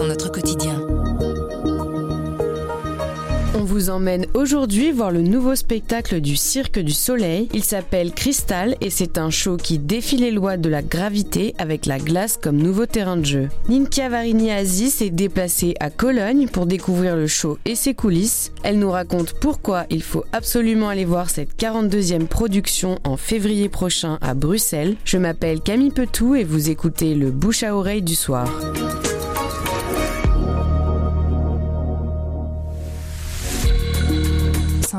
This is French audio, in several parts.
notre quotidien. On vous emmène aujourd'hui voir le nouveau spectacle du Cirque du Soleil. Il s'appelle Cristal et c'est un show qui défie les lois de la gravité avec la glace comme nouveau terrain de jeu. Ninkia Varini Aziz s'est déplacée à Cologne pour découvrir le show et ses coulisses. Elle nous raconte pourquoi il faut absolument aller voir cette 42e production en février prochain à Bruxelles. Je m'appelle Camille Petou et vous écoutez le bouche à oreille du soir.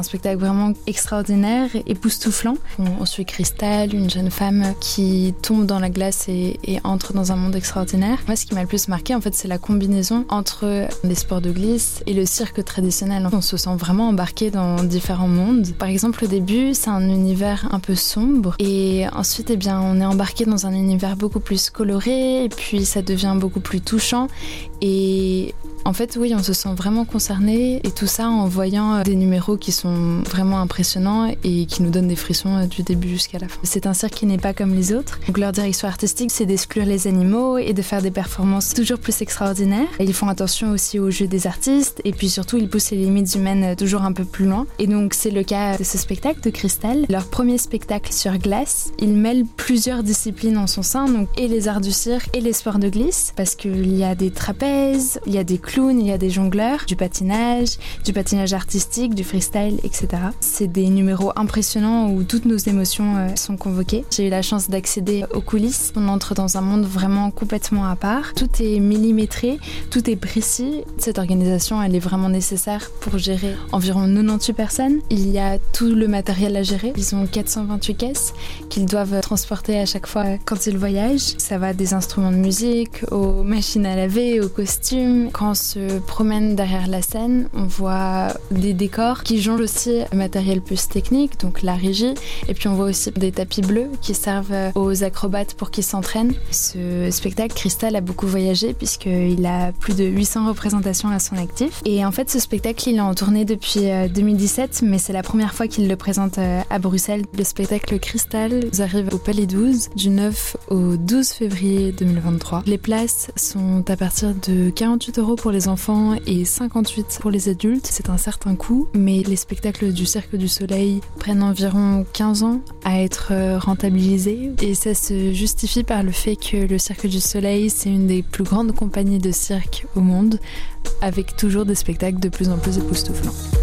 Un spectacle vraiment extraordinaire, époustouflant. On, suit Cristal, une jeune femme qui tombe dans la glace et, entre dans un monde extraordinaire. Moi, ce qui m'a le plus marqué, en fait, c'est la combinaison entre les sports de glisse et le cirque traditionnel. On se sent vraiment embarqué dans différents mondes. Par exemple, au début, c'est un univers un peu sombre et ensuite, eh bien, on est embarqué dans un univers beaucoup plus coloré et puis ça devient beaucoup plus touchant et en fait, oui, on se sent vraiment concerné et tout ça en voyant euh, des numéros qui sont vraiment impressionnants et qui nous donnent des frissons euh, du début jusqu'à la fin. C'est un cirque qui n'est pas comme les autres. Donc leur direction artistique, c'est d'exclure les animaux et de faire des performances toujours plus extraordinaires. ils font attention aussi au jeu des artistes et puis surtout, ils poussent les limites humaines euh, toujours un peu plus loin. Et donc, c'est le cas de ce spectacle de Cristal. Leur premier spectacle sur glace, il mêle plusieurs disciplines en son sein, donc et les arts du cirque et les sports de glisse, parce qu'il y a des trapèzes, il y a des il y a des jongleurs, du patinage, du patinage artistique, du freestyle, etc. C'est des numéros impressionnants où toutes nos émotions euh, sont convoquées. J'ai eu la chance d'accéder aux coulisses. On entre dans un monde vraiment complètement à part. Tout est millimétré, tout est précis. Cette organisation, elle est vraiment nécessaire pour gérer environ 98 personnes. Il y a tout le matériel à gérer. Ils ont 428 caisses qu'ils doivent transporter à chaque fois quand ils voyagent. Ça va des instruments de musique aux machines à laver, aux costumes. Se promène derrière la scène, on voit des décors qui jonglent aussi le matériel plus technique, donc la régie, et puis on voit aussi des tapis bleus qui servent aux acrobates pour qu'ils s'entraînent. Ce spectacle, Crystal a beaucoup voyagé puisqu'il a plus de 800 représentations à son actif. Et en fait, ce spectacle, il est en tournée depuis 2017, euh, mais c'est la première fois qu'il le présente euh, à Bruxelles. Le spectacle Crystal arrive au Palais 12 du 9 au 12 février 2023. Les places sont à partir de 48 euros pour les enfants et 58 pour les adultes. C'est un certain coût, mais les spectacles du Cirque du Soleil prennent environ 15 ans à être euh, rentabilisés et ça se justifie par le fait que le Cirque du Soleil, c'est une des plus grandes compagnies de cirque au monde avec toujours des spectacles de plus en plus époustouflants.